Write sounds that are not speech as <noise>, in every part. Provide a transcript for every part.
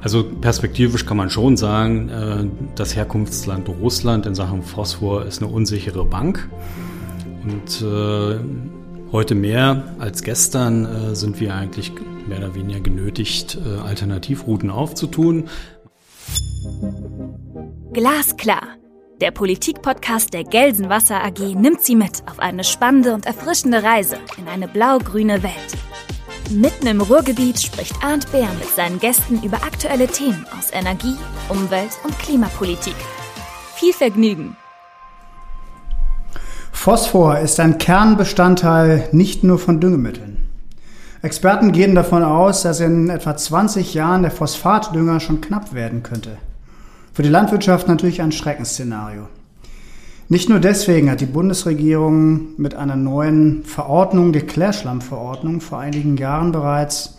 Also perspektivisch kann man schon sagen, äh, das Herkunftsland Russland in Sachen Phosphor ist eine unsichere Bank. Und äh, heute mehr als gestern äh, sind wir eigentlich mehr oder weniger genötigt, Alternativrouten aufzutun. Glasklar. Der Politikpodcast der Gelsenwasser AG nimmt Sie mit auf eine spannende und erfrischende Reise in eine blau-grüne Welt. Mitten im Ruhrgebiet spricht Arndt Bär mit seinen Gästen über aktuelle Themen aus Energie, Umwelt und Klimapolitik. Viel Vergnügen! Phosphor ist ein Kernbestandteil nicht nur von Düngemitteln. Experten gehen davon aus, dass in etwa 20 Jahren der Phosphatdünger schon knapp werden könnte. Für die Landwirtschaft natürlich ein Schreckensszenario. Nicht nur deswegen hat die Bundesregierung mit einer neuen Verordnung, der Klärschlammverordnung, vor einigen Jahren bereits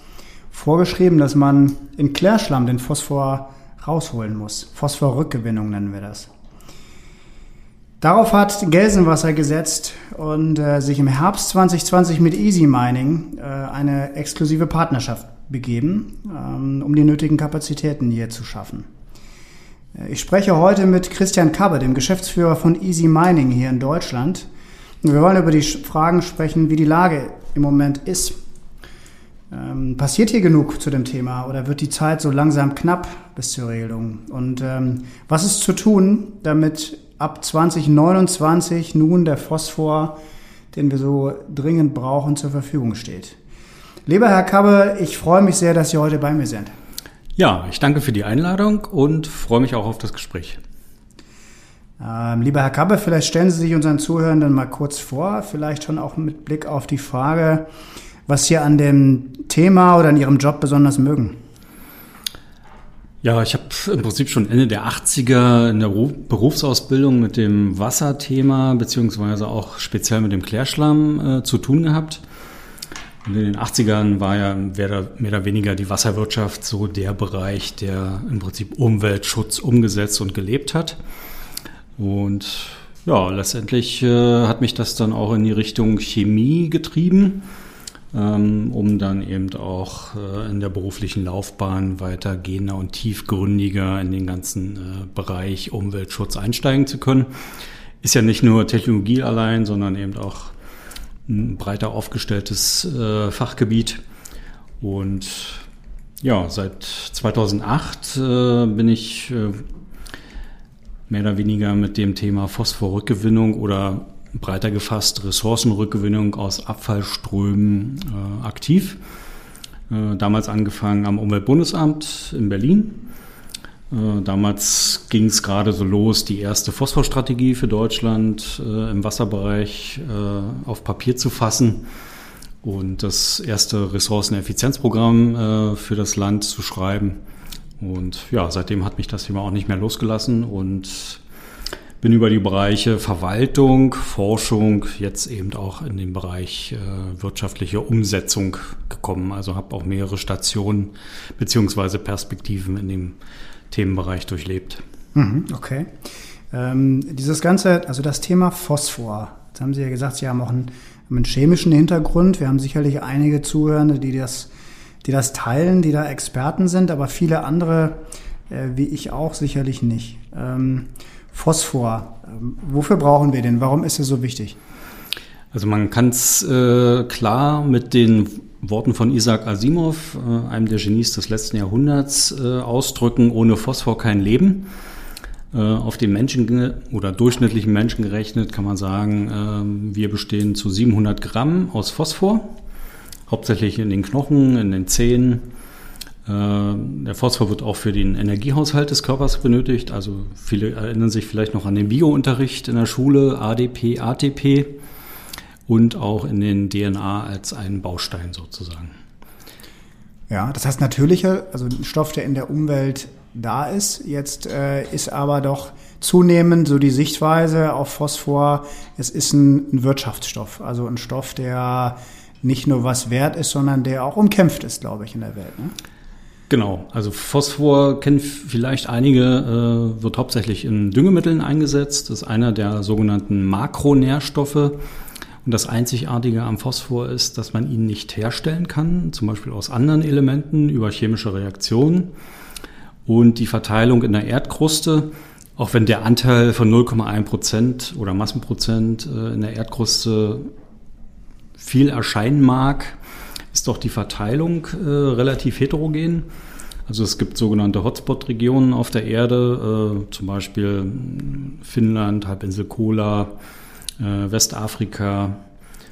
vorgeschrieben, dass man in Klärschlamm den Phosphor rausholen muss. Phosphorrückgewinnung nennen wir das. Darauf hat Gelsenwasser gesetzt und äh, sich im Herbst 2020 mit Easy Mining äh, eine exklusive Partnerschaft begeben, ähm, um die nötigen Kapazitäten hier zu schaffen. Ich spreche heute mit Christian Kabbe, dem Geschäftsführer von Easy Mining hier in Deutschland. wir wollen über die Fragen sprechen, wie die Lage im Moment ist. Ähm, passiert hier genug zu dem Thema oder wird die Zeit so langsam knapp bis zur Regelung? Und ähm, was ist zu tun, damit ab 2029 nun der Phosphor, den wir so dringend brauchen, zur Verfügung steht? Lieber Herr Kabbe, ich freue mich sehr, dass Sie heute bei mir sind. Ja, ich danke für die Einladung und freue mich auch auf das Gespräch. Ähm, lieber Herr Kabbe, vielleicht stellen Sie sich unseren Zuhörenden mal kurz vor, vielleicht schon auch mit Blick auf die Frage, was Sie an dem Thema oder an Ihrem Job besonders mögen. Ja, ich habe im Prinzip schon Ende der 80er in der Berufsausbildung mit dem Wasserthema beziehungsweise auch speziell mit dem Klärschlamm äh, zu tun gehabt. Und in den 80ern war ja mehr oder weniger die Wasserwirtschaft so der Bereich, der im Prinzip Umweltschutz umgesetzt und gelebt hat. Und ja, letztendlich äh, hat mich das dann auch in die Richtung Chemie getrieben, ähm, um dann eben auch äh, in der beruflichen Laufbahn weitergehender und tiefgründiger in den ganzen äh, Bereich Umweltschutz einsteigen zu können. Ist ja nicht nur Technologie allein, sondern eben auch ein breiter aufgestelltes äh, Fachgebiet. Und ja, seit 2008 äh, bin ich äh, mehr oder weniger mit dem Thema Phosphorrückgewinnung oder breiter gefasst Ressourcenrückgewinnung aus Abfallströmen äh, aktiv. Äh, damals angefangen am Umweltbundesamt in Berlin damals ging es gerade so los, die erste Phosphorstrategie für Deutschland äh, im Wasserbereich äh, auf Papier zu fassen und das erste Ressourceneffizienzprogramm äh, für das Land zu schreiben. Und ja, seitdem hat mich das Thema auch nicht mehr losgelassen und bin über die Bereiche Verwaltung, Forschung, jetzt eben auch in den Bereich äh, wirtschaftliche Umsetzung gekommen. Also habe auch mehrere Stationen beziehungsweise Perspektiven in dem Themenbereich durchlebt. Mhm, okay. Ähm, dieses ganze, also das Thema Phosphor, jetzt haben Sie ja gesagt, Sie haben auch einen, einen chemischen Hintergrund. Wir haben sicherlich einige Zuhörende, die das, die das teilen, die da Experten sind, aber viele andere, äh, wie ich auch, sicherlich nicht. Ähm, Phosphor, ähm, wofür brauchen wir den? Warum ist er so wichtig? Also man kann es äh, klar mit den Worten von Isaac Asimov, äh, einem der Genies des letzten Jahrhunderts, äh, ausdrücken, ohne Phosphor kein Leben. Äh, auf den Menschen oder durchschnittlichen Menschen gerechnet kann man sagen, wir bestehen zu 700 Gramm aus Phosphor, hauptsächlich in den Knochen, in den Zähnen. Der Phosphor wird auch für den Energiehaushalt des Körpers benötigt. Also viele erinnern sich vielleicht noch an den Biounterricht in der Schule, ADP, ATP und auch in den DNA als einen Baustein sozusagen. Ja, das heißt natürlicher, also ein Stoff, der in der Umwelt da ist. Jetzt äh, ist aber doch zunehmend so die Sichtweise auf Phosphor, es ist ein, ein, Wirtschaftsstoff, also ein Stoff, der nicht nur was wert ist, sondern der auch umkämpft ist, glaube ich, in der Welt. Ne? Genau, also Phosphor kennen vielleicht einige, äh, wird hauptsächlich in Düngemitteln eingesetzt. Das ist einer der sogenannten Makronährstoffe. Und das Einzigartige am Phosphor ist, dass man ihn nicht herstellen kann, zum Beispiel aus anderen Elementen über chemische Reaktionen. und die Verteilung in der Erdkruste, auch wenn der Anteil von 0,1 Prozent oder Massenprozent äh, in der Erdkruste viel erscheinen mag, ist doch die Verteilung äh, relativ heterogen. Also es gibt sogenannte Hotspot-Regionen auf der Erde, äh, zum Beispiel Finnland, Halbinsel Kola, äh, Westafrika,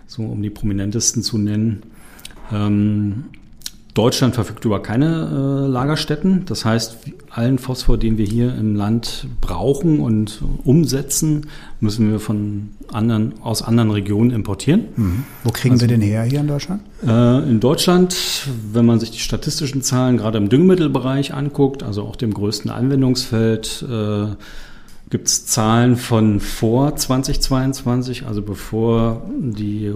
so um die prominentesten zu nennen. Ähm, Deutschland verfügt über keine äh, Lagerstätten. Das heißt, allen Phosphor, den wir hier im Land brauchen und umsetzen, müssen wir von anderen, aus anderen Regionen importieren. Mhm. Wo kriegen also, wir den her hier in Deutschland? Äh, in Deutschland, wenn man sich die statistischen Zahlen gerade im Düngemittelbereich anguckt, also auch dem größten Anwendungsfeld, äh, gibt es Zahlen von vor 2022, also bevor die äh,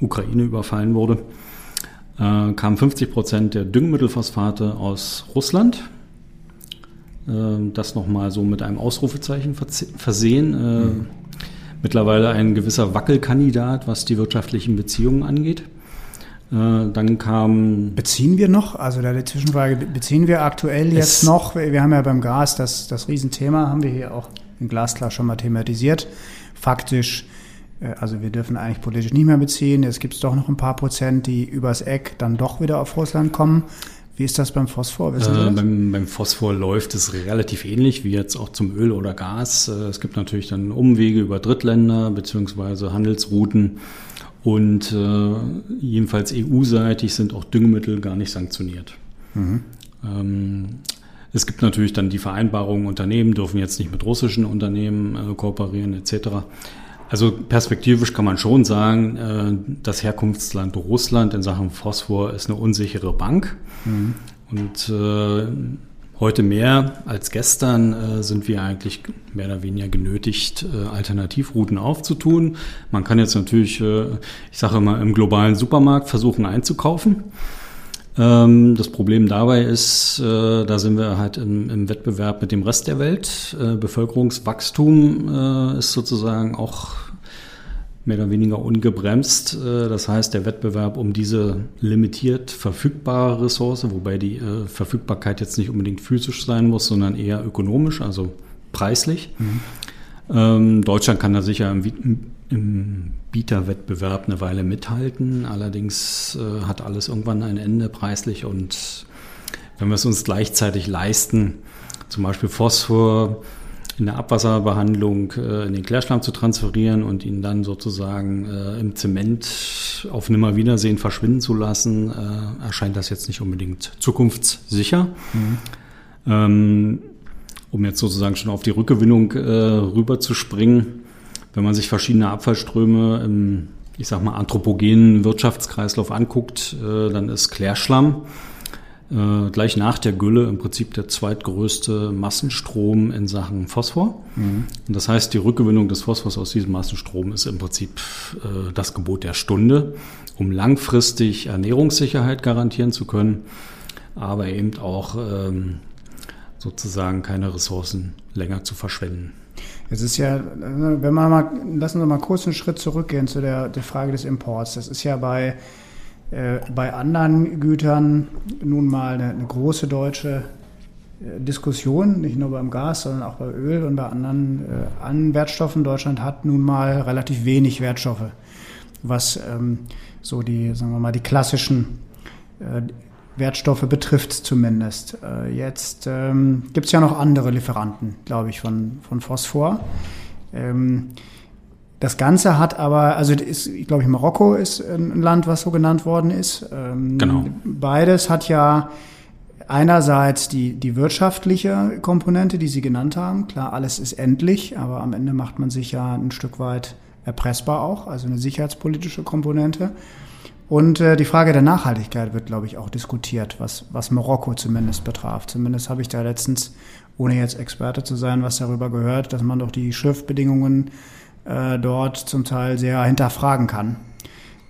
Ukraine überfallen wurde äh, kamen 50 Prozent der Düngemittelphosphate aus Russland. Äh, das nochmal so mit einem Ausrufezeichen versehen. Äh, mhm. Mittlerweile ein gewisser Wackelkandidat, was die wirtschaftlichen Beziehungen angeht. Äh, dann kam. Beziehen wir noch? Also da die Zwischenfrage, beziehen wir aktuell jetzt noch? Wir haben ja beim Gas das, das Riesenthema, haben wir hier auch in Glasklar schon mal thematisiert. Faktisch äh, also wir dürfen eigentlich politisch nicht mehr beziehen. Es gibt doch noch ein paar Prozent, die übers Eck dann doch wieder auf Russland kommen. Wie ist das beim Phosphor? Äh, beim, beim, Phosphor läuft es relativ ähnlich wie jetzt auch zum Öl oder Gas. Äh, es gibt natürlich dann Umwege über Drittländer beziehungsweise Handelsrouten. Und äh, jedenfalls EU-seitig sind auch Düngemittel gar nicht sanktioniert. Mhm. Ähm, es gibt natürlich dann die Vereinbarungen, Unternehmen dürfen jetzt nicht mit russischen Unternehmen äh, kooperieren etc. Also perspektivisch kann man schon sagen, äh, das Herkunftsland Russland in Sachen Phosphor ist eine unsichere Bank. Mhm. Und äh, heute mehr als gestern äh, sind wir eigentlich mehr oder weniger genötigt, Alternativrouten aufzutun. Man kann jetzt natürlich, ich sage immer, im globalen Supermarkt versuchen einzukaufen. Ähm, das Problem dabei ist, da sind wir halt im, Wettbewerb mit dem Rest der Welt. Bevölkerungswachstum ist sozusagen auch mehr oder weniger ungebremst. Äh, das heißt, der Wettbewerb um diese limitiert verfügbare Ressource, wobei die äh, Verfügbarkeit jetzt nicht unbedingt physisch sein muss, sondern eher ökonomisch, also preislich. Mhm. Ähm, Deutschland kann da sicher im, im Bieterwettbewerb eine Weile mithalten. Allerdings äh, hat alles irgendwann ein Ende preislich und wenn wir es uns gleichzeitig leisten, zum Beispiel Phosphor, in der Abwasserbehandlung äh, in den Klärschlamm zu transferieren und ihn dann sozusagen äh, im Zement auf Nimmerwiedersehen verschwinden zu lassen, äh, erscheint das jetzt nicht unbedingt zukunftssicher. Mhm. Ähm, um jetzt sozusagen schon auf die Rückgewinnung äh, rüber zu springen, wenn man sich verschiedene Abfallströme im, ich sag mal, anthropogenen Wirtschaftskreislauf anguckt, äh, dann ist Klärschlamm äh, gleich nach der Gülle im Prinzip der zweitgrößte Massenstrom in Sachen Phosphor. Mhm. Und das heißt, die Rückgewinnung des Phosphors aus diesem Massenstrom ist im Prinzip äh, das Gebot der Stunde, um langfristig Ernährungssicherheit garantieren zu können, aber eben auch ähm, sozusagen keine Ressourcen länger zu verschwenden. Es ist ja, wenn man mal, lassen wir mal kurz einen Schritt zurückgehen zu der, der Frage des Imports. Das ist ja bei bei anderen Gütern nun mal eine, eine große deutsche äh, Diskussion, nicht nur beim Gas, sondern auch bei Öl und bei anderen äh, an Wertstoffen. Deutschland hat nun mal relativ wenig Wertstoffe, was ähm, so die, sagen wir mal, die klassischen äh, Wertstoffe betrifft zumindest. Äh, jetzt ähm, gibt es ja noch andere Lieferanten, glaube ich, von, von Phosphor. Ähm, das Ganze hat aber, also ist, ich glaube, Marokko ist ein Land, was so genannt worden ist. Ähm, genau. Beides hat ja einerseits die, die wirtschaftliche Komponente, die Sie genannt haben. Klar, alles ist endlich, aber am Ende macht man sich ja ein Stück weit erpressbar auch, also eine sicherheitspolitische Komponente. Und äh, die Frage der Nachhaltigkeit wird, glaube ich, auch diskutiert, was, was Marokko zumindest betraf. Zumindest habe ich da letztens, ohne jetzt Experte zu sein, was darüber gehört, dass man doch die Schiffbedingungen äh, dort zum Teil sehr hinterfragen kann.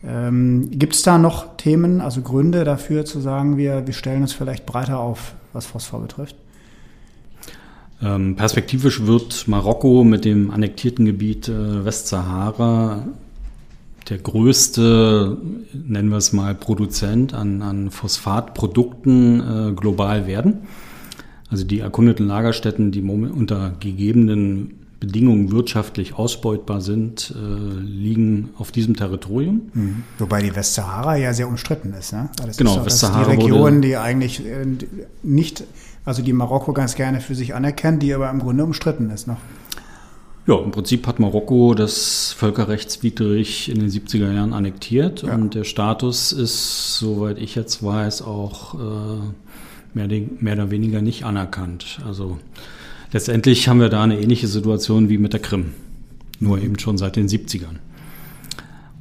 Ähm, Gibt es da noch Themen, also Gründe dafür zu sagen, wir, wir stellen uns vielleicht breiter auf, was Phosphor betrifft? Ähm, perspektivisch wird Marokko mit dem annektierten Gebiet äh, Westsahara der größte, nennen wir es mal, Produzent an, an Phosphatprodukten äh, global werden. Also die erkundeten Lagerstätten, die unter gegebenen Bedingungen wirtschaftlich ausbeutbar sind, äh, liegen auf diesem Territorium. Mhm. Wobei die Westsahara ja sehr umstritten ist. Ne? Das genau, ist Westsahara die Region, die eigentlich äh, nicht, also die Marokko ganz gerne für sich anerkennt, die aber im Grunde umstritten ist noch. Ja, im Prinzip hat Marokko das völkerrechtswidrig in den 70er Jahren annektiert ja. und der Status ist, soweit ich jetzt weiß, auch äh, mehr, mehr oder weniger nicht anerkannt. Also Letztendlich haben wir da eine ähnliche Situation wie mit der Krim, nur eben schon seit den 70ern.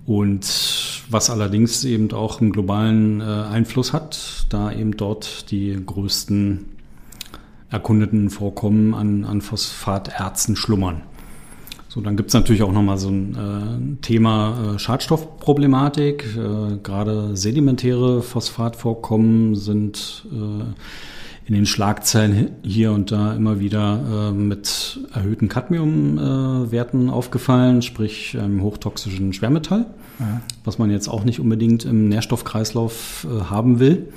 Und was allerdings eben auch einen globalen äh, Einfluss hat, da eben dort die größten erkundeten Vorkommen an, an Phosphaterzen schlummern. So, dann gibt's natürlich auch nochmal so ein äh, Thema äh, Schadstoffproblematik. Äh, gerade sedimentäre Phosphatvorkommen sind äh, in den Schlagzeilen hier und da immer wieder äh, mit erhöhten Cadmiumwerten äh, aufgefallen, sprich einem hochtoxischen Schwermetall, ja. was man jetzt auch nicht unbedingt im Nährstoffkreislauf äh, haben will.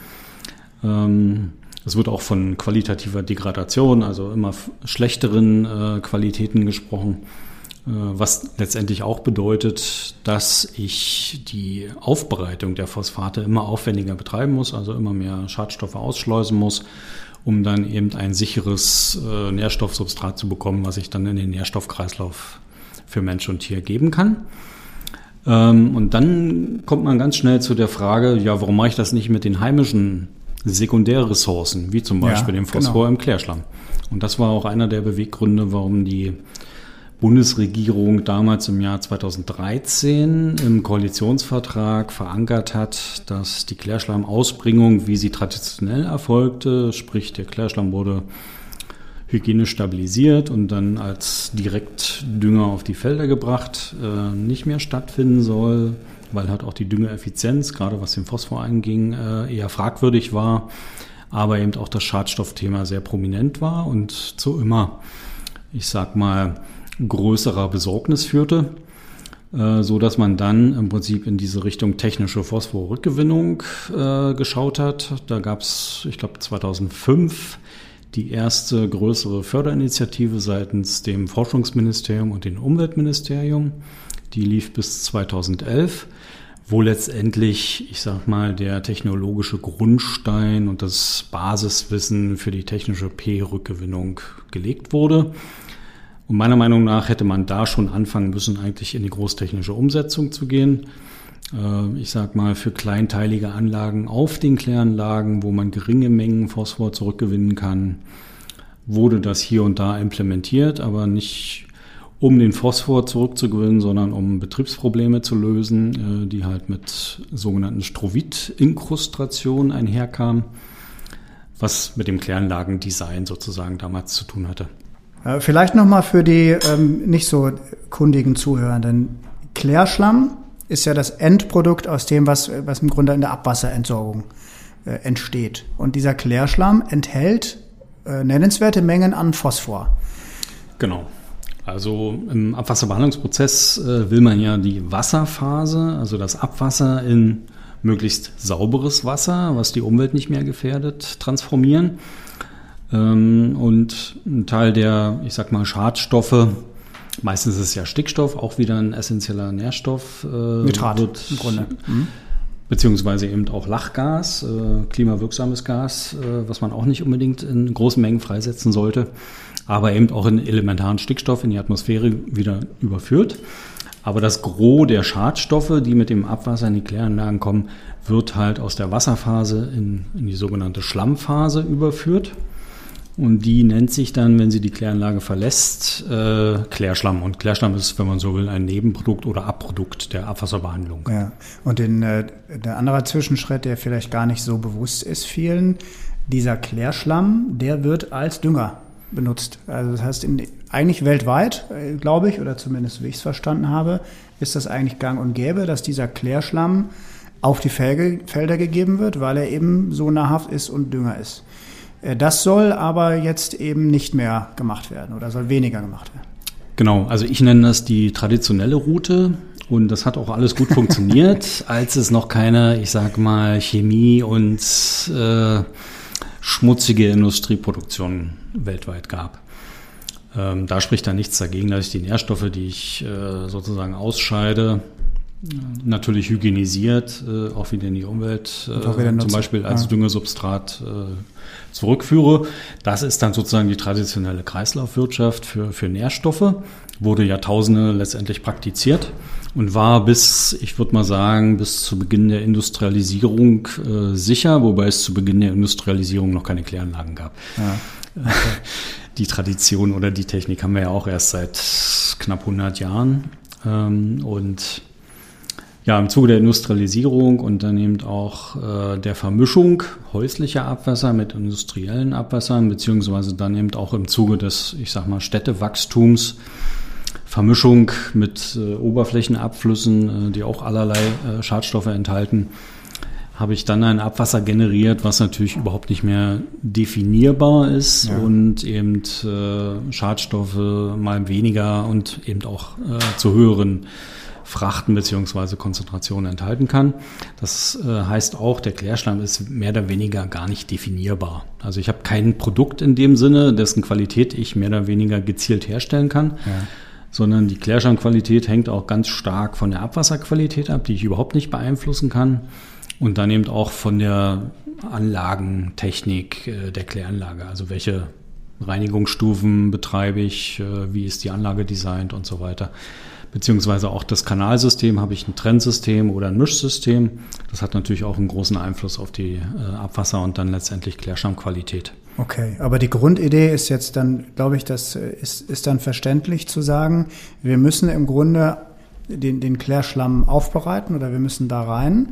Ähm, es wird auch von qualitativer Degradation, also immer schlechteren äh, Qualitäten gesprochen. Äh, was letztendlich auch bedeutet, dass ich die Aufbereitung der Phosphate immer aufwendiger betreiben muss, also immer mehr Schadstoffe ausschleusen muss, um dann eben ein sicheres äh, Nährstoffsubstrat zu bekommen, was ich dann in den Nährstoffkreislauf für Mensch und Tier geben kann. Ähm, und dann kommt man ganz schnell zu der Frage, ja, warum mache ich das nicht mit den heimischen Sekundärressourcen, wie zum Beispiel ja, dem Phosphor genau. im Klärschlamm? Und das war auch einer der Beweggründe, warum die Bundesregierung damals im Jahr 2013 im Koalitionsvertrag verankert hat, dass die Klärschlammausbringung, wie sie traditionell erfolgte, sprich der Klärschlamm wurde hygienisch stabilisiert und dann als Direktdünger auf die Felder gebracht, äh, nicht mehr stattfinden soll, weil halt auch die Düngeeffizienz, gerade was den Phosphor anging, äh, eher fragwürdig war, aber eben auch das Schadstoffthema sehr prominent war und zu immer, ich sag mal, größerer Besorgnis führte, äh, so dass man dann im Prinzip in diese Richtung technische Phosphorrückgewinnung äh, geschaut hat. Da gab es, ich glaube, 2005 die erste größere Förderinitiative seitens dem Forschungsministerium und dem Umweltministerium. Die lief bis 2011, wo letztendlich, ich sag mal, der technologische Grundstein und das Basiswissen für die technische P-Rückgewinnung gelegt wurde. Und meiner Meinung nach hätte man da schon anfangen müssen, eigentlich in die großtechnische Umsetzung zu gehen. Äh, ich sag mal, für kleinteilige Anlagen auf den Kläranlagen, wo man geringe Mengen Phosphor zurückgewinnen kann, wurde das hier und da implementiert, aber nicht um den Phosphor zurückzugewinnen, sondern um Betriebsprobleme zu lösen, äh, die halt mit sogenannten Strovit-Inkrustrationen einherkamen, was mit dem Kläranlagendesign sozusagen damals zu tun hatte. Äh, vielleicht nochmal für die ähm, nicht so kundigen Zuhörenden. Klärschlamm ist ja das Endprodukt aus dem, was, was im Grunde in der Abwasserentsorgung äh, entsteht. Und dieser Klärschlamm enthält äh, nennenswerte Mengen an Phosphor. Genau. Also im Abwasserbehandlungsprozess äh, will man ja die Wasserphase, also das Abwasser in möglichst sauberes Wasser, was die Umwelt nicht mehr gefährdet, transformieren. Ähm, und ein Teil der, ich sag mal, Schadstoffe, meistens ist es ja Stickstoff, auch wieder ein essentieller Nährstoff. Äh, Nitrat wird, im Grunde. Mhm. Beziehungsweise eben auch Lachgas, äh, klimawirksames Gas, äh, was man auch nicht unbedingt in großen Mengen freisetzen sollte, aber eben auch in elementaren Stickstoff in die Atmosphäre wieder überführt. Aber das Gros der Schadstoffe, die mit dem Abwasser in die Kläranlagen kommen, wird halt aus der Wasserphase in, in die sogenannte Schlammphase überführt. Und die nennt sich dann, wenn sie die Kläranlage verlässt, äh, Klärschlamm. Und Klärschlamm ist, wenn man so will, ein Nebenprodukt oder Abprodukt der Abwasserbehandlung. Ja. Und den, äh, der andere Zwischenschritt, der vielleicht gar nicht so bewusst ist vielen, dieser Klärschlamm, der wird als Dünger benutzt. Also das heißt, in, eigentlich weltweit, äh, glaube ich, oder zumindest wie ich es verstanden habe, ist das eigentlich gang und gäbe, dass dieser Klärschlamm auf die Felder gegeben wird, weil er eben so nahrhaft ist und Dünger ist. Äh, das soll aber jetzt eben nicht mehr gemacht werden oder soll weniger gemacht werden. Genau, also ich nenne das die traditionelle Route und das hat auch alles gut funktioniert, <laughs> als es noch keine, ich sag mal, Chemie und äh, schmutzige Industrieproduktion weltweit gab. Ähm, da spricht dann nichts dagegen, dass ich die Nährstoffe, die ich äh, sozusagen ausscheide, natürlich hygienisiert, äh, auch wieder in die Umwelt, äh, zum Beispiel als ja. Düngesubstrat äh, zurückführe. Das ist dann sozusagen die traditionelle Kreislaufwirtschaft für, für Nährstoffe, wurde Jahrtausende letztendlich praktiziert und war bis, ich würde mal sagen, bis zu Beginn der Industrialisierung äh, sicher, wobei es zu Beginn der Industrialisierung noch keine Kläranlagen gab. Ja. <laughs> Die Tradition oder die Technik haben wir ja auch erst seit knapp 100 Jahren. Ähm, und ja, im Zuge der Industrialisierung und dann eben auch äh, der Vermischung häuslicher Abwässer mit industriellen Abwässern, beziehungsweise dann eben auch im Zuge des, ich sag mal, Städtewachstums, Vermischung mit äh, Oberflächenabflüssen, äh, die auch allerlei äh, Schadstoffe enthalten, habe ich dann ein Abwasser generiert, was natürlich überhaupt nicht mehr definierbar ist ja. und eben äh, Schadstoffe mal weniger und eben auch äh, zu höheren Frachten beziehungsweise Konzentrationen enthalten kann. Das äh, heißt auch, der Klärschlamm ist mehr oder weniger gar nicht definierbar. Also ich habe kein Produkt in dem Sinne, dessen Qualität ich mehr oder weniger gezielt herstellen kann. Ja sondern die Klärschlammqualität hängt auch ganz stark von der Abwasserqualität ab, die ich überhaupt nicht beeinflussen kann. Und dann eben auch von der Anlagentechnik äh, der Kläranlage. Also welche Reinigungsstufen betreibe ich, äh, wie ist die Anlage designt und so weiter beziehungsweise auch das Kanalsystem, habe ich ein Trennsystem oder ein Mischsystem. Das hat natürlich auch einen großen Einfluss auf die äh, Abwasser und dann letztendlich Klärschlammqualität. Okay, aber die Grundidee ist jetzt dann, glaube ich, das äh, ist, ist dann verständlich zu sagen, wir müssen im Grunde den, den Klärschlamm aufbereiten oder wir müssen da rein.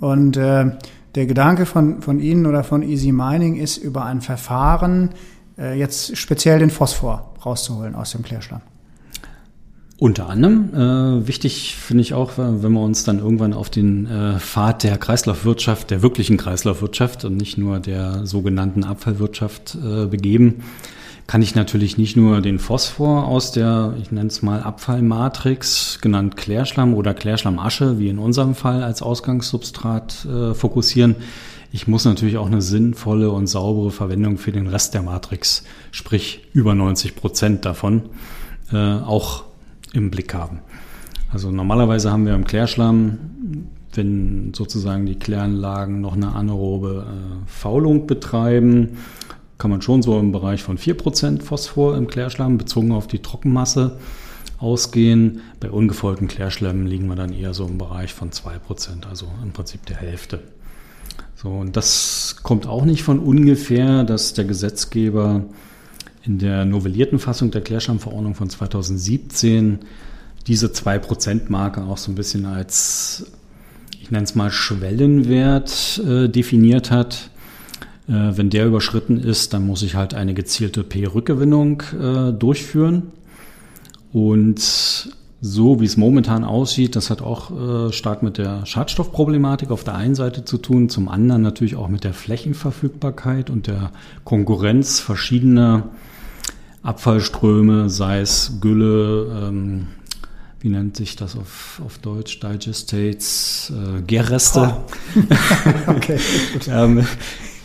Und äh, der Gedanke von, von Ihnen oder von Easy Mining ist, über ein Verfahren äh, jetzt speziell den Phosphor rauszuholen aus dem Klärschlamm. Unter anderem. Äh, wichtig finde ich auch, wenn wir uns dann irgendwann auf den äh, Pfad der Kreislaufwirtschaft, der wirklichen Kreislaufwirtschaft und nicht nur der sogenannten Abfallwirtschaft äh, begeben, kann ich natürlich nicht nur den Phosphor aus der, ich nenne es mal Abfallmatrix, genannt Klärschlamm oder Klärschlammasche, wie in unserem Fall als Ausgangssubstrat äh, fokussieren. Ich muss natürlich auch eine sinnvolle und saubere Verwendung für den Rest der Matrix, sprich über 90 Prozent davon, äh, auch im Blick haben. Also normalerweise haben wir im Klärschlamm, wenn sozusagen die Kläranlagen noch eine anaerobe äh, Faulung betreiben, kann man schon so im Bereich von 4% Phosphor im Klärschlamm bezogen auf die Trockenmasse ausgehen. Bei ungefolgten Klärschlämmen liegen wir dann eher so im Bereich von 2%, also im Prinzip der Hälfte. So, und das kommt auch nicht von ungefähr, dass der Gesetzgeber in der novellierten Fassung der Klärschlammverordnung von 2017 diese 2%-Marke auch so ein bisschen als, ich nenne es mal, Schwellenwert äh, definiert hat. Äh, wenn der überschritten ist, dann muss ich halt eine gezielte P-Rückgewinnung äh, durchführen. Und so wie es momentan aussieht, das hat auch äh, stark mit der Schadstoffproblematik auf der einen Seite zu tun, zum anderen natürlich auch mit der Flächenverfügbarkeit und der Konkurrenz verschiedener Abfallströme, sei es Gülle, ähm, wie nennt sich das auf, auf Deutsch, Digestates, äh, Gärreste. Oh. <laughs> okay, <laughs> ähm,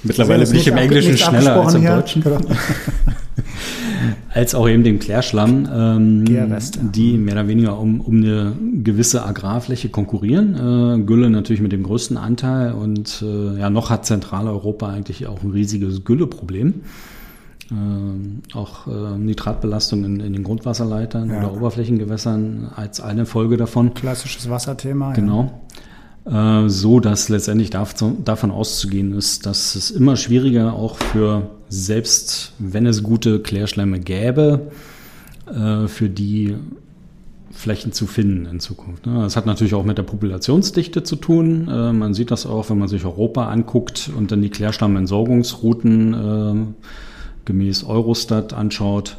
mittlerweile bin ich im Englischen schneller als im hier. Deutschen. <laughs> Genau. als auch eben den Klärschlamm, ähm, die mehr oder weniger um, um eine gewisse Agrarfläche konkurrieren. Äh, Gülle natürlich mit dem größten Anteil und äh, ja, noch hat Zentraleuropa eigentlich auch ein riesiges Gülleproblem. Auch äh, Nitratbelastung in, in, den Grundwasserleitern ja. oder Oberflächengewässern als eine Folge davon. Klassisches Wasserthema. Genau. Ja. Äh, so dass letztendlich davon auszugehen ist, dass es immer schwieriger auch für selbst, wenn es gute Klärschlämme gäbe, äh, für die Flächen zu finden in Zukunft. Ne? Das hat natürlich auch mit der Populationsdichte zu tun. Äh, man sieht das auch, wenn man sich Europa anguckt und dann die Klärschlammentsorgungsrouten gemäß Eurostat anschaut,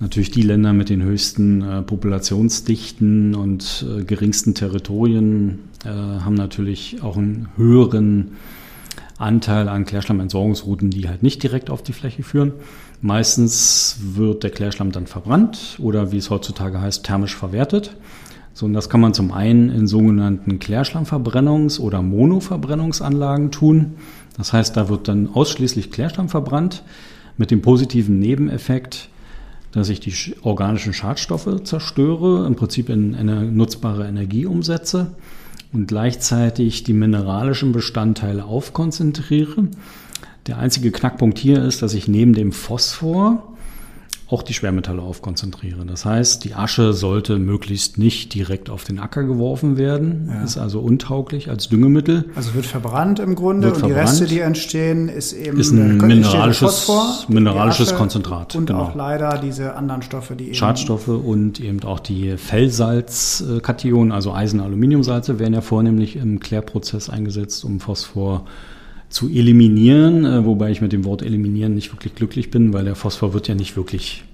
natürlich die Länder mit den höchsten äh, Populationsdichten und äh, geringsten Territorien äh, haben natürlich auch einen höheren Anteil an Klärschlammentsorgungsrouten, die halt nicht direkt auf die Fläche führen. Meistens wird der Klärschlamm dann verbrannt oder wie es heutzutage heißt, thermisch verwertet. So, und das kann man zum einen in sogenannten Klärschlammverbrennungs- oder Monoverbrennungsanlagen tun. Das heißt, da wird dann ausschließlich Klärschlamm verbrannt mit dem positiven Nebeneffekt, dass ich die organischen Schadstoffe zerstöre, im Prinzip in eine nutzbare Energie umsetze und gleichzeitig die mineralischen Bestandteile aufkonzentriere. Der einzige Knackpunkt hier ist, dass ich neben dem Phosphor auch die Schwermetalle aufkonzentriere. Das heißt, die Asche sollte möglichst nicht direkt auf den Acker geworfen werden, ja. ist also untauglich als Düngemittel. Also wird verbrannt im Grunde wird und verbrannt. die Reste, die entstehen, ist eben ist ein mineralisches, Phosphor, mineralisches Konzentrat. Und genau. auch leider diese anderen Stoffe, die eben Schadstoffe und eben auch die Fellsalzkationen, also Eisen-Aluminiumsalze, werden ja vornehmlich im Klärprozess eingesetzt, um Phosphor zu eliminieren, äh, wobei ich mit dem Wort eliminieren nicht wirklich glücklich bin, weil der Phosphor wird ja nicht wirklich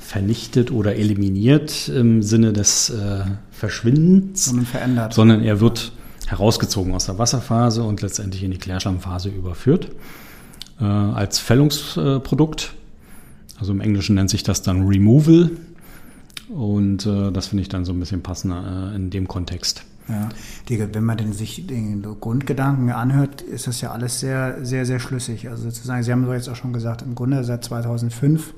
vernichtet oder eliminiert im Sinne des äh, Verschwindens, sondern verändert. Sondern er wird herausgezogen aus der Wasserphase und letztendlich in die Klärschlammphase überführt äh, als Fällungsprodukt. Also im Englischen nennt sich das dann Removal und äh, das finde ich dann so ein bisschen passender äh, in dem Kontext. Ja, die, wenn man den, sich den Grundgedanken anhört, ist das ja alles sehr, sehr, sehr schlüssig. Also sozusagen, Sie haben so jetzt auch schon gesagt, im Grunde seit 2005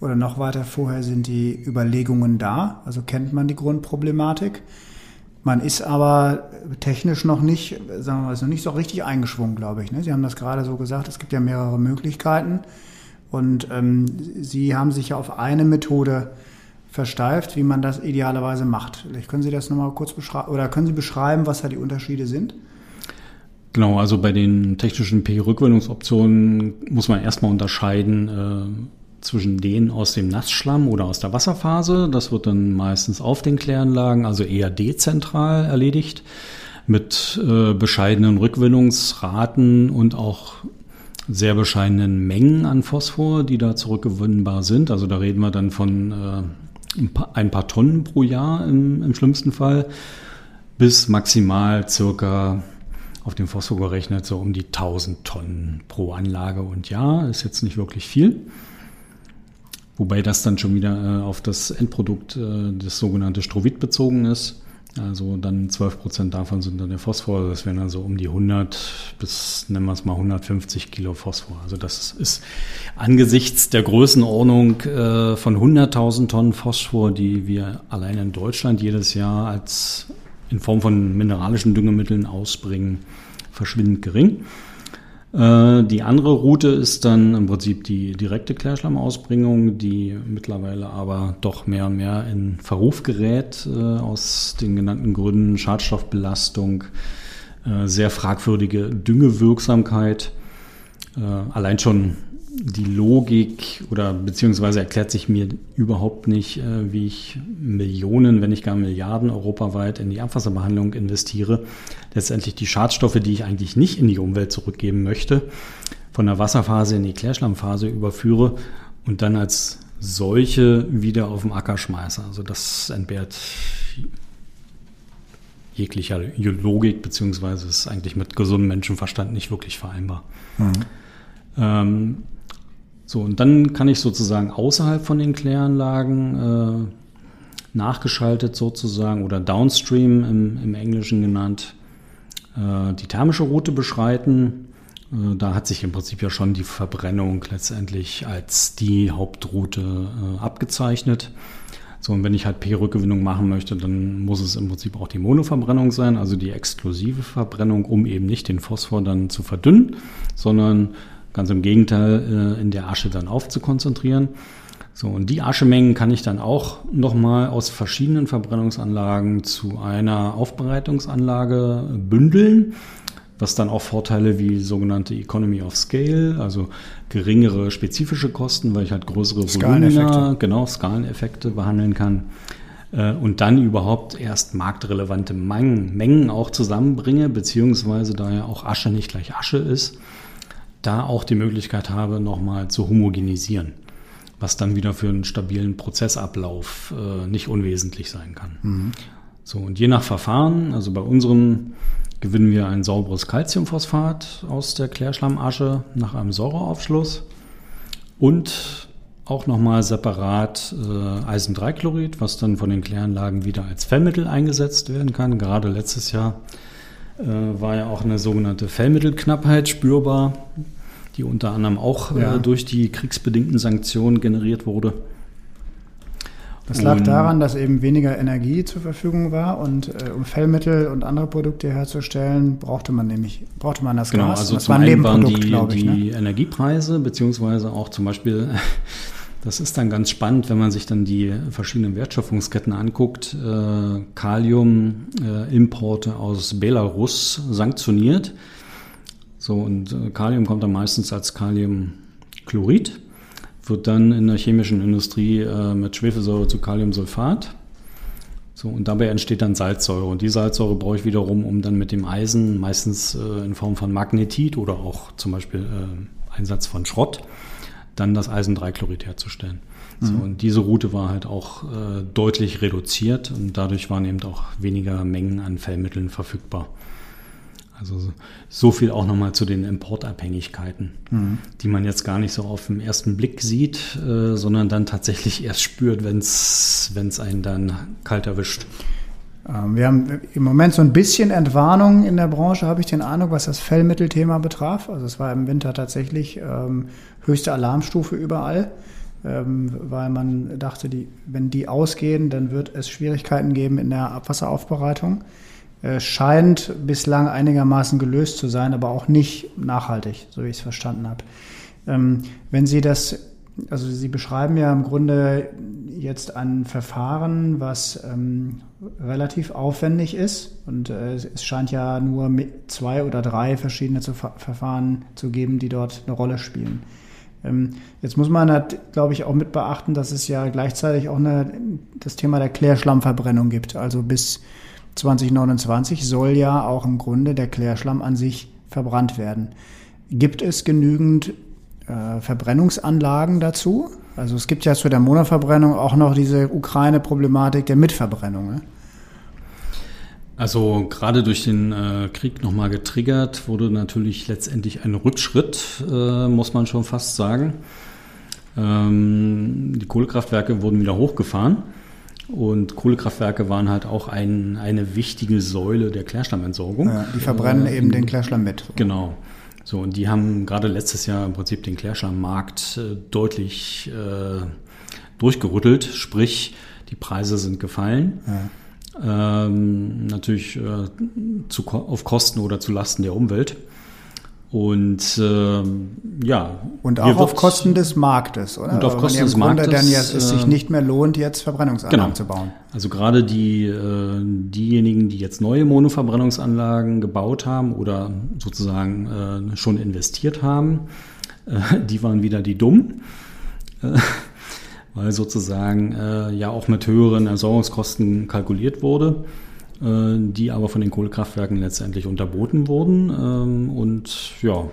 oder noch weiter vorher sind die Überlegungen da. Also kennt man die Grundproblematik. Man ist aber technisch noch nicht, sagen wir mal, ist noch nicht so richtig eingeschwungen, glaube ich. Ne? Sie haben das gerade so gesagt, es gibt ja mehrere Möglichkeiten. Und ähm, Sie haben sich ja auf eine Methode äh, versteift, wie man das idealerweise macht. Vielleicht können Sie das nochmal kurz beschreiben oder können Sie beschreiben, was da die Unterschiede sind? Genau, also bei den technischen PE-Rückgewinnungsoptionen muss man erstmal unterscheiden äh, zwischen denen aus dem Nassschlamm oder aus der Wasserphase. Das wird dann meistens auf den Kläranlagen, also eher dezentral erledigt, mit äh, bescheidenen Rückgewinnungsraten und auch sehr bescheidenen Mengen an Phosphor, die da zurückgewinnbar sind. Also da reden wir dann von äh, ein paar Tonnen pro Jahr im, im schlimmsten Fall, bis maximal circa auf dem Phosphor gerechnet so um die 1000 Tonnen pro Anlage und Jahr. Ist jetzt nicht wirklich viel. Wobei das dann schon wieder äh, auf das Endprodukt, äh, das sogenannte Strovit bezogen ist. Also dann 12 Prozent davon sind dann der Phosphor. Das wären also um die 100 bis, nennen wir es mal, 150 Kilo Phosphor. Also das ist angesichts der Größenordnung äh, von 100.000 Tonnen Phosphor, die wir allein in Deutschland jedes Jahr als in Form von mineralischen Düngemitteln ausbringen, verschwindend gering. Äh, die andere Route ist dann im Prinzip die direkte Klärschlammausbringung, die mittlerweile aber doch mehr und mehr in Verruf gerät äh, aus den genannten Gründen Schadstoffbelastung, äh, sehr fragwürdige Düngewirksamkeit. Allein schon die Logik oder beziehungsweise erklärt sich mir überhaupt nicht, äh, wie ich Millionen, wenn nicht gar Milliarden europaweit in die Abwasserbehandlung investiere, letztendlich die Schadstoffe, die ich eigentlich nicht in die Umwelt zurückgeben möchte, von der Wasserphase in die Klärschlammphase überführe und dann als solche wieder auf dem Acker schmeiße. Also das entbehrt jeglicher Logik, beziehungsweise ist eigentlich mit gesundem Menschenverstand nicht wirklich vereinbar. Mhm. Ähm, so, und dann kann ich sozusagen außerhalb von den Kläranlagen äh, nachgeschaltet sozusagen oder downstream im, im Englischen genannt äh, die thermische Route beschreiten. Äh, da hat sich im Prinzip ja schon die Verbrennung letztendlich als die Hauptroute äh, abgezeichnet. So, und wenn ich halt P-Rückgewinnung machen möchte, dann muss es im Prinzip auch die Monoverbrennung sein, also die exklusive Verbrennung, um eben nicht den Phosphor dann zu verdünnen, sondern Ganz im Gegenteil, äh, in der Asche dann aufzukonzentrieren. So, und die Aschemengen kann ich dann auch nochmal aus verschiedenen Verbrennungsanlagen zu einer Aufbereitungsanlage bündeln, was dann auch Vorteile wie sogenannte Economy of Scale, also geringere spezifische Kosten, weil ich halt größere Volumina, genau, Skaleneffekte behandeln kann äh, und dann überhaupt erst marktrelevante Mengen, Mengen auch zusammenbringe, beziehungsweise da ja auch Asche nicht gleich Asche ist, da auch die Möglichkeit habe, nochmal zu homogenisieren, was dann wieder für einen stabilen Prozessablauf äh, nicht unwesentlich sein kann. Mhm. So, und je nach Verfahren, also bei unserem gewinnen wir ein sauberes Calciumphosphat aus der Klärschlammasche nach einem Säureaufschluss und auch nochmal separat äh, Eisendreichlorid, was dann von den Kläranlagen wieder als Fellmittel eingesetzt werden kann. Gerade letztes Jahr war ja auch eine sogenannte Fellmittelknappheit spürbar, die unter anderem auch äh, ja. äh, durch die kriegsbedingten Sanktionen generiert wurde. Das lag daran, dass eben weniger Energie zur Verfügung war und äh, um Fellmittel und andere Produkte herzustellen, brauchte man nämlich brauchte man das genau, Gas. Also das zum war ein einen waren die, ich, die ne? Energiepreise beziehungsweise auch zum Beispiel das ist dann ganz spannend, wenn man sich dann die verschiedenen Wertschöpfungsketten anguckt. Äh, Kaliumimporte äh, aus Belarus sanktioniert. So, und äh, Kalium kommt dann meistens als Kaliumchlorid wird dann in der chemischen Industrie äh, mit Schwefelsäure zu Kaliumsulfat. So, und dabei entsteht dann Salzsäure. Und die Salzsäure brauche ich wiederum, um dann mit dem Eisen, meistens äh, in Form von Magnetit oder auch zum Beispiel äh, Einsatz von Schrott, dann das Eisendreichlorid herzustellen. Mhm. So, und diese Route war halt auch äh, deutlich reduziert und dadurch waren eben auch weniger Mengen an Fellmitteln verfügbar. Also so viel auch nochmal zu den Importabhängigkeiten, mhm. die man jetzt gar nicht so auf den ersten Blick sieht, äh, sondern dann tatsächlich erst spürt, wenn es einen dann kalt erwischt. Ähm, wir haben im Moment so ein bisschen Entwarnung in der Branche, habe ich den Eindruck, was das Fellmittelthema betraf. Also es war im Winter tatsächlich ähm, höchste Alarmstufe überall, ähm, weil man dachte, die, wenn die ausgehen, dann wird es Schwierigkeiten geben in der Abwasseraufbereitung. Äh, scheint bislang einigermaßen gelöst zu sein, aber auch nicht nachhaltig, so wie ich es verstanden habe. Ähm, wenn Sie das, also Sie beschreiben ja im Grunde jetzt ein Verfahren, was ähm, relativ aufwendig ist und äh, es scheint ja nur zwei oder drei verschiedene zu Verfahren zu geben, die dort eine Rolle spielen. Ähm, jetzt muss man, halt, glaube ich, auch mit beachten, dass es ja gleichzeitig auch eine, das Thema der Klärschlammverbrennung gibt. Also bis 2029 soll ja auch im Grunde der Klärschlamm an sich verbrannt werden. Gibt es genügend äh, Verbrennungsanlagen dazu? Also es gibt ja zu der Monoverbrennung auch noch diese Ukraine-Problematik der Mitverbrennung. Ne? Also gerade durch den äh, Krieg nochmal getriggert wurde natürlich letztendlich ein Rückschritt, äh, muss man schon fast sagen. Ähm, die Kohlekraftwerke wurden wieder hochgefahren. Und Kohlekraftwerke waren halt auch ein, eine wichtige Säule der Klärschlammentsorgung. Ja, die verbrennen äh, eben den Klärschlamm mit. Genau. So, und die haben gerade letztes Jahr im Prinzip den Klärschlammmarkt äh, deutlich äh, durchgerüttelt, sprich, die Preise sind gefallen. Ja. Ähm, natürlich äh, zu, auf Kosten oder zu Lasten der Umwelt. Und ähm, ja. Und auch auf Kosten des Marktes, oder? Und auf Kosten ja des Marktes. Dann jetzt es sich äh, nicht mehr lohnt, jetzt Verbrennungsanlagen genau. zu bauen. Also gerade die, äh, diejenigen, die jetzt neue Monoverbrennungsanlagen gebaut haben oder sozusagen äh, schon investiert haben, äh, die waren wieder die dumm. Äh, weil sozusagen äh, ja auch mit höheren Ersorgungskosten kalkuliert wurde. Äh, die aber von den Kohlekraftwerken letztendlich unterboten wurden ähm, und ja,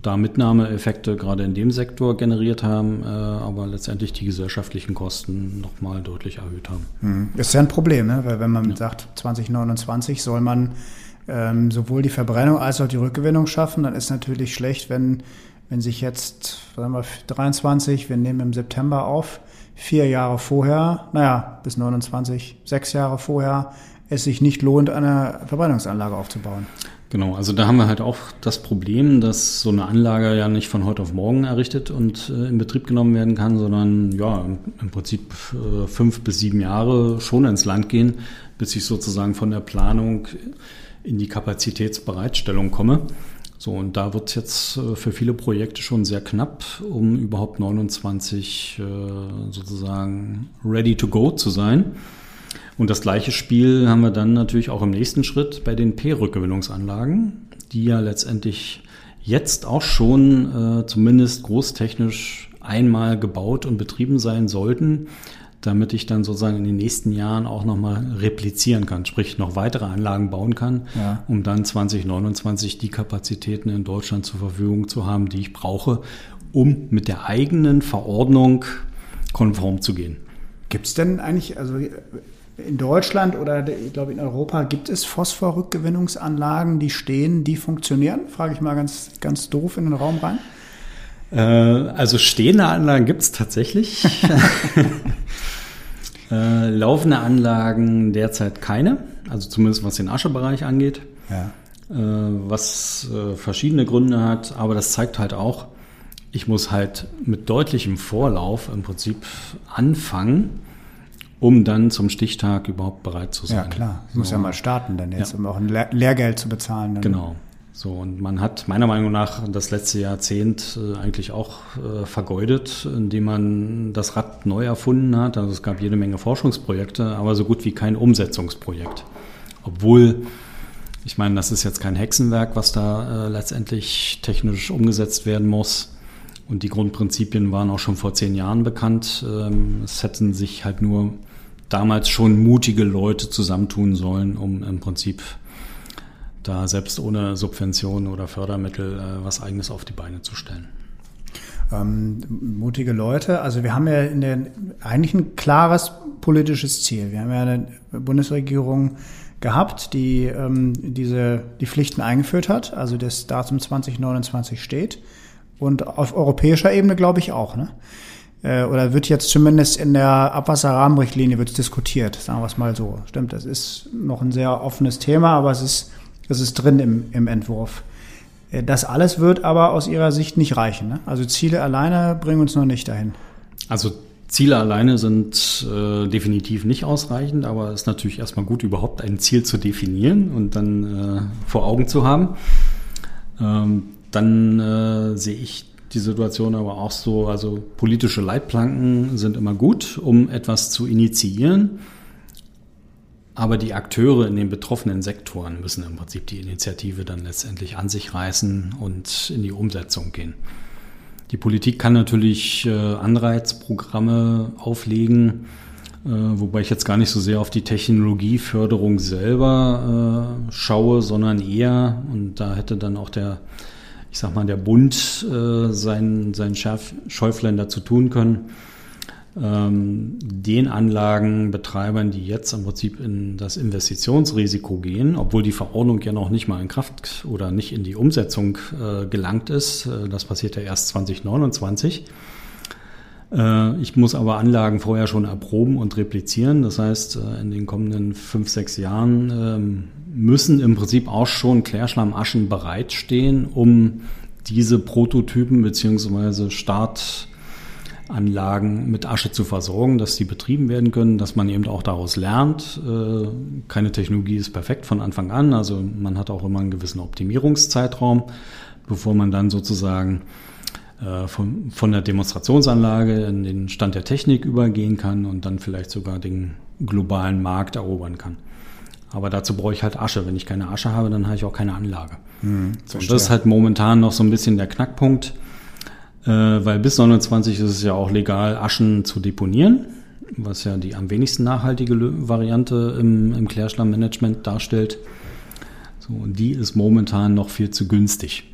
da Mitnahmeeffekte gerade in dem Sektor generiert haben, äh, aber letztendlich die gesellschaftlichen Kosten nochmal deutlich erhöht haben. Das ist ja ein Problem, ne? weil wenn man ja. sagt, 2029 soll man ähm, sowohl die Verbrennung als auch die Rückgewinnung schaffen, dann ist natürlich schlecht, wenn, wenn sich jetzt, sagen wir 23, wir nehmen im September auf, vier Jahre vorher, naja, bis 29, sechs Jahre vorher, es sich nicht lohnt, eine Verbrennungsanlage aufzubauen. Genau, also da haben wir halt auch das Problem, dass so eine Anlage ja nicht von heute auf morgen errichtet und äh, in Betrieb genommen werden kann, sondern ja, im Prinzip äh, fünf bis sieben Jahre schon ins Land gehen, bis ich sozusagen von der Planung in die Kapazitätsbereitstellung komme. So, und da wird es jetzt äh, für viele Projekte schon sehr knapp, um überhaupt 29 äh, sozusagen ready to go zu sein. Und das gleiche Spiel haben wir dann natürlich auch im nächsten Schritt bei den P-Rückgewinnungsanlagen, die ja letztendlich jetzt auch schon äh, zumindest großtechnisch einmal gebaut und betrieben sein sollten, damit ich dann sozusagen in den nächsten Jahren auch nochmal replizieren kann, sprich noch weitere Anlagen bauen kann, ja. um dann 2029 die Kapazitäten in Deutschland zur Verfügung zu haben, die ich brauche, um mit der eigenen Verordnung konform zu gehen. Gibt es denn eigentlich, also in Deutschland oder ich glaube in Europa gibt es Phosphorrückgewinnungsanlagen, die stehen, die funktionieren? Frage ich mal ganz, ganz doof in den Raum rein. Äh, also stehende Anlagen gibt es tatsächlich. <laughs> <laughs> äh, laufende Anlagen derzeit keine, also zumindest was den Aschebereich angeht. Ja. Äh, was verschiedene Gründe hat, aber das zeigt halt auch, ich muss halt mit deutlichem Vorlauf im Prinzip anfangen, um dann zum Stichtag überhaupt bereit zu sein. Ja, klar. Ich so. muss ja mal starten dann jetzt, ja. um auch ein Lehrgeld zu bezahlen. Dann. Genau. So, und man hat meiner Meinung nach das letzte Jahrzehnt äh, eigentlich auch äh, vergeudet, indem man das Rad neu erfunden hat. Also es gab jede Menge Forschungsprojekte, aber so gut wie kein Umsetzungsprojekt. Obwohl, ich meine, das ist jetzt kein Hexenwerk, was da äh, letztendlich technisch umgesetzt werden muss. Und die Grundprinzipien waren auch schon vor zehn Jahren bekannt. Ähm, es hätten sich halt nur damals schon mutige Leute zusammentun sollen, um im Prinzip da selbst ohne Subventionen oder Fördermittel äh, was eigenes auf die Beine zu stellen. Ähm, mutige Leute, also wir haben ja in der, eigentlich ein klares politisches Ziel. Wir haben ja eine Bundesregierung gehabt, die ähm, diese, die Pflichten eingeführt hat, also das Datum 2029 steht. Und auf europäischer Ebene glaube ich auch, ne? Äh, oder wird jetzt zumindest in der Abwasserrahmenrichtlinie wird diskutiert, sagen wir es mal so. Stimmt, das ist noch ein sehr offenes Thema, aber es ist das ist drin im, im Entwurf. Äh, das alles wird aber aus Ihrer Sicht nicht reichen. Ne? Also Ziele alleine bringen uns noch nicht dahin. Also Ziele alleine sind äh, definitiv nicht ausreichend, aber es ist natürlich erstmal gut, überhaupt ein Ziel zu definieren und dann äh, vor Augen zu haben. Ähm, dann äh, sehe ich die Situation aber auch so, also politische Leitplanken sind immer gut, um etwas zu initiieren. Aber die Akteure in den betroffenen Sektoren müssen im Prinzip die Initiative dann letztendlich an sich reißen und in die Umsetzung gehen. Die Politik kann natürlich äh, Anreizprogramme auflegen, äh, wobei ich jetzt gar nicht so sehr auf die Technologieförderung selber äh, schaue, sondern eher, und da hätte dann auch der, ich sag mal, der Bund sein, sein Schäuflein dazu tun können, ähm, den Anlagenbetreibern, die jetzt im Prinzip in das Investitionsrisiko gehen, obwohl die Verordnung ja noch nicht mal in Kraft oder nicht in die Umsetzung äh, gelangt ist. Äh, das passiert ja erst 2029. Äh, ich muss aber Anlagen vorher schon erproben und replizieren. Das heißt, äh, in den kommenden fünf, sechs Jahren ähm, müssen im Prinzip auch schon Klärschlammaschen bereitstehen, um diese Prototypen beziehungsweise Start Anlagen mit Asche zu versorgen, dass die betrieben werden können, dass man eben auch daraus lernt. Äh, keine Technologie ist perfekt von Anfang an, also man hat auch immer einen gewissen Optimierungszeitraum, bevor man dann sozusagen von, von der Demonstrationsanlage in den Stand der Technik übergehen kann und dann vielleicht sogar den globalen Markt erobern kann. Aber dazu brauche ich halt Asche. Wenn ich keine Asche habe, dann habe ich auch keine Anlage. Hm, so, das ist halt momentan noch so ein bisschen der Knackpunkt äh, weil bis 29 ist es ja auch legal, Aschen zu deponieren, was ja die am wenigsten nachhaltige Variante im, im Klärschlammmanagement darstellt. So, und die ist momentan noch viel zu günstig.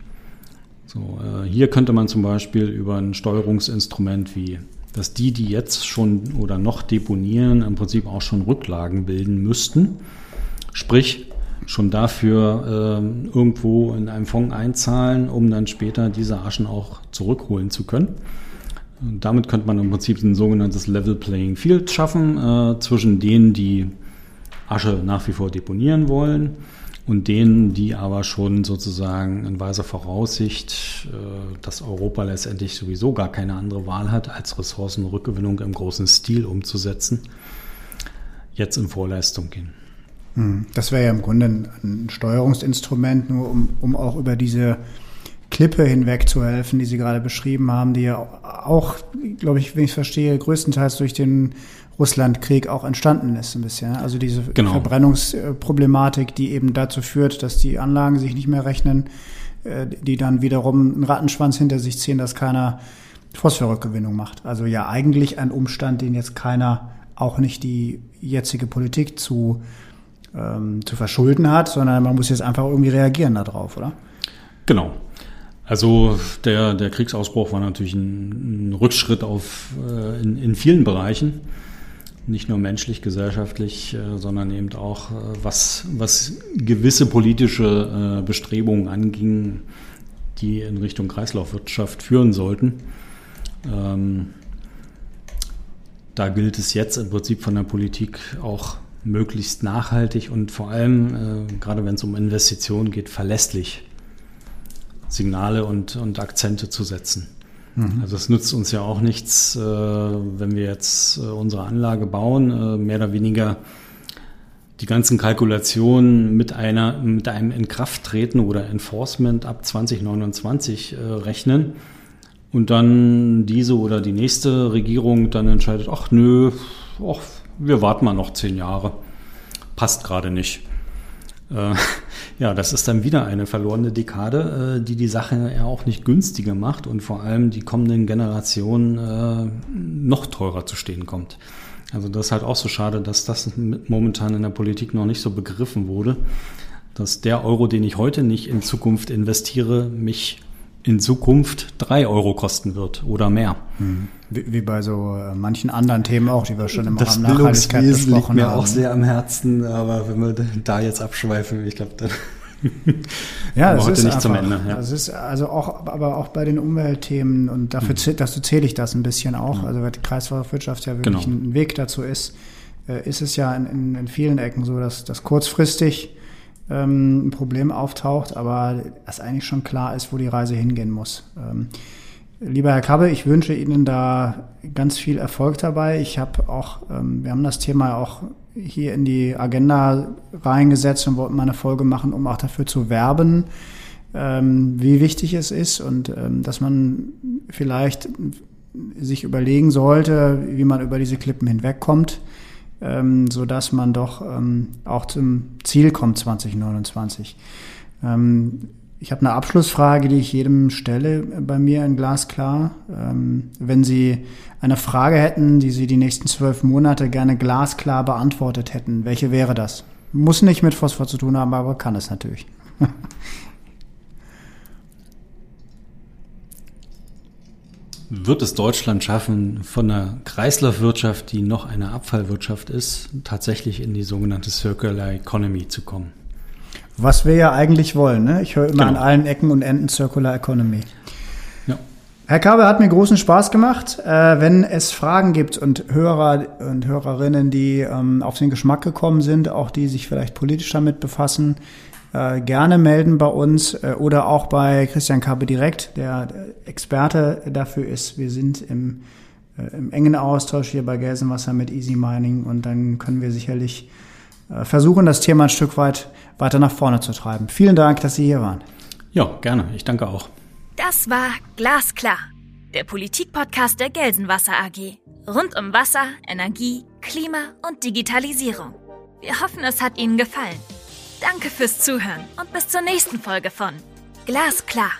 So, äh, hier könnte man zum Beispiel über ein Steuerungsinstrument wie dass die, die jetzt schon oder noch deponieren, im Prinzip auch schon Rücklagen bilden müssten. Sprich, schon dafür äh, irgendwo in einem Fonds einzahlen, um dann später diese Aschen auch zurückholen zu können. Und damit könnte man im Prinzip ein sogenanntes Level Playing Field schaffen äh, zwischen denen, die Asche nach wie vor deponieren wollen und denen, die aber schon sozusagen in weiser Voraussicht, äh, dass Europa letztendlich sowieso gar keine andere Wahl hat, als Ressourcenrückgewinnung im großen Stil umzusetzen, jetzt in Vorleistung gehen. Hm. Das wäre ja im Grunde ein Steuerungsinstrument, nur um, um auch über diese Klippe hinweg zu helfen, die Sie gerade beschrieben haben, die ja auch, glaube ich, wenn ich verstehe, größtenteils durch den Russlandkrieg auch entstanden ist, ein bisschen. Also diese genau. Verbrennungsproblematik, die eben dazu führt, dass die Anlagen sich nicht mehr rechnen, äh, die dann wiederum einen Rattenschwanz hinter sich ziehen, dass keiner Phosphorrückgewinnung macht. Also ja, eigentlich ein Umstand, den jetzt keiner, auch nicht die jetzige Politik zu ähm, zu verschulden hat, sondern man muss jetzt einfach irgendwie reagieren darauf, oder? Genau. Also der, der Kriegsausbruch war natürlich ein, ein Rückschritt auf, äh, in, in vielen Bereichen, nicht nur menschlich, gesellschaftlich, äh, sondern eben auch äh, was, was gewisse politische äh, Bestrebungen anging, die in Richtung Kreislaufwirtschaft führen sollten. Ähm, da gilt es jetzt im Prinzip von der Politik auch möglichst nachhaltig und vor allem, gerade wenn es um Investitionen geht, verlässlich Signale und, und Akzente zu setzen. Mhm. Also es nützt uns ja auch nichts, äh, wenn wir jetzt äh, unsere Anlage bauen, äh, mehr oder weniger die ganzen Kalkulationen mit einer mit einem Inkrafttreten oder Enforcement ab 2029 äh, rechnen und dann diese oder die nächste Regierung dann entscheidet, ach nö, ach, wir warten mal noch zehn Jahre, passt gerade nicht. Äh, <laughs> ja, das ist dann wieder eine verlorene Dekade, äh, die die Sache ja auch nicht günstiger macht und vor allem die kommenden Generationen äh, noch teurer zu stehen kommt. Also das ist halt auch so schade, dass das momentan in der Politik noch nicht so begriffen wurde, dass der Euro, den ich heute nicht in Zukunft investiere, mich in Zukunft drei Euro kosten wird oder mehr. Hm. Wie, wie, bei so äh, manchen anderen Themen auch, die wir schon im das Rahmen Nachhaltigkeit besprochen liegt mir auch sehr am Herzen, aber wenn wir da jetzt abschweifen, ich glaube, dann <laughs> ja, das ist nicht einfach, zum Ende. Ja. Das ist also auch, aber auch bei den Umweltthemen und dafür mhm. dazu zähle ich das ein bisschen auch. Mhm. Also weil die Kreislaufwirtschaft ja wirklich genau. ein Weg dazu ist, äh, ist es ja in, in, in vielen Ecken so, dass, dass kurzfristig ähm, ein Problem auftaucht, aber es eigentlich schon klar ist, wo die Reise hingehen muss. Ähm, lieber Herr Kabbe, ich wünsche Ihnen da ganz viel Erfolg dabei. Ich habe auch, ähm, wir haben das Thema auch hier in die Agenda reingesetzt und wollten mal eine Folge machen, um auch dafür zu werben, ähm, wie wichtig es ist und ähm, dass man vielleicht sich überlegen sollte, wie man über diese Klippen hinwegkommt ähm, so dass man doch ähm, auch zum Ziel kommt 2029. Ähm, ich habe eine Abschlussfrage, die ich jedem stelle bei mir in Glasklar. Ähm, wenn Sie eine Frage hätten, die Sie die nächsten zwölf Monate gerne glasklar beantwortet hätten, welche wäre das? Muss nicht mit Phosphor zu tun haben, aber kann es natürlich. <laughs> wird es Deutschland schaffen, von einer Kreislaufwirtschaft, die noch eine Abfallwirtschaft ist, tatsächlich in die sogenannte Circular Economy zu kommen? Was wir ja eigentlich wollen. Ne? Ich höre immer genau. an allen Ecken und Enden Circular Economy. Ja. Herr Kabe hat mir großen Spaß gemacht. Äh, wenn es Fragen gibt und Hörer und Hörerinnen, die ähm, auf den Geschmack gekommen sind, auch die sich vielleicht politisch damit befassen, äh, gerne melden bei uns äh, oder auch bei Christian Kappe direkt, der Experte dafür ist. Wir sind im, äh, im engen Austausch hier bei Gelsenwasser mit Easy Mining und dann können wir sicherlich äh, versuchen, das Thema ein Stück weit weiter nach vorne zu treiben. Vielen Dank, dass Sie hier waren. Ja, gerne. Ich danke auch. Das war Glasklar, der Politikpodcast der Gelsenwasser AG. Rund um Wasser, Energie, Klima und Digitalisierung. Wir hoffen, es hat Ihnen gefallen. Danke fürs Zuhören und bis zur nächsten Folge von Glasklar.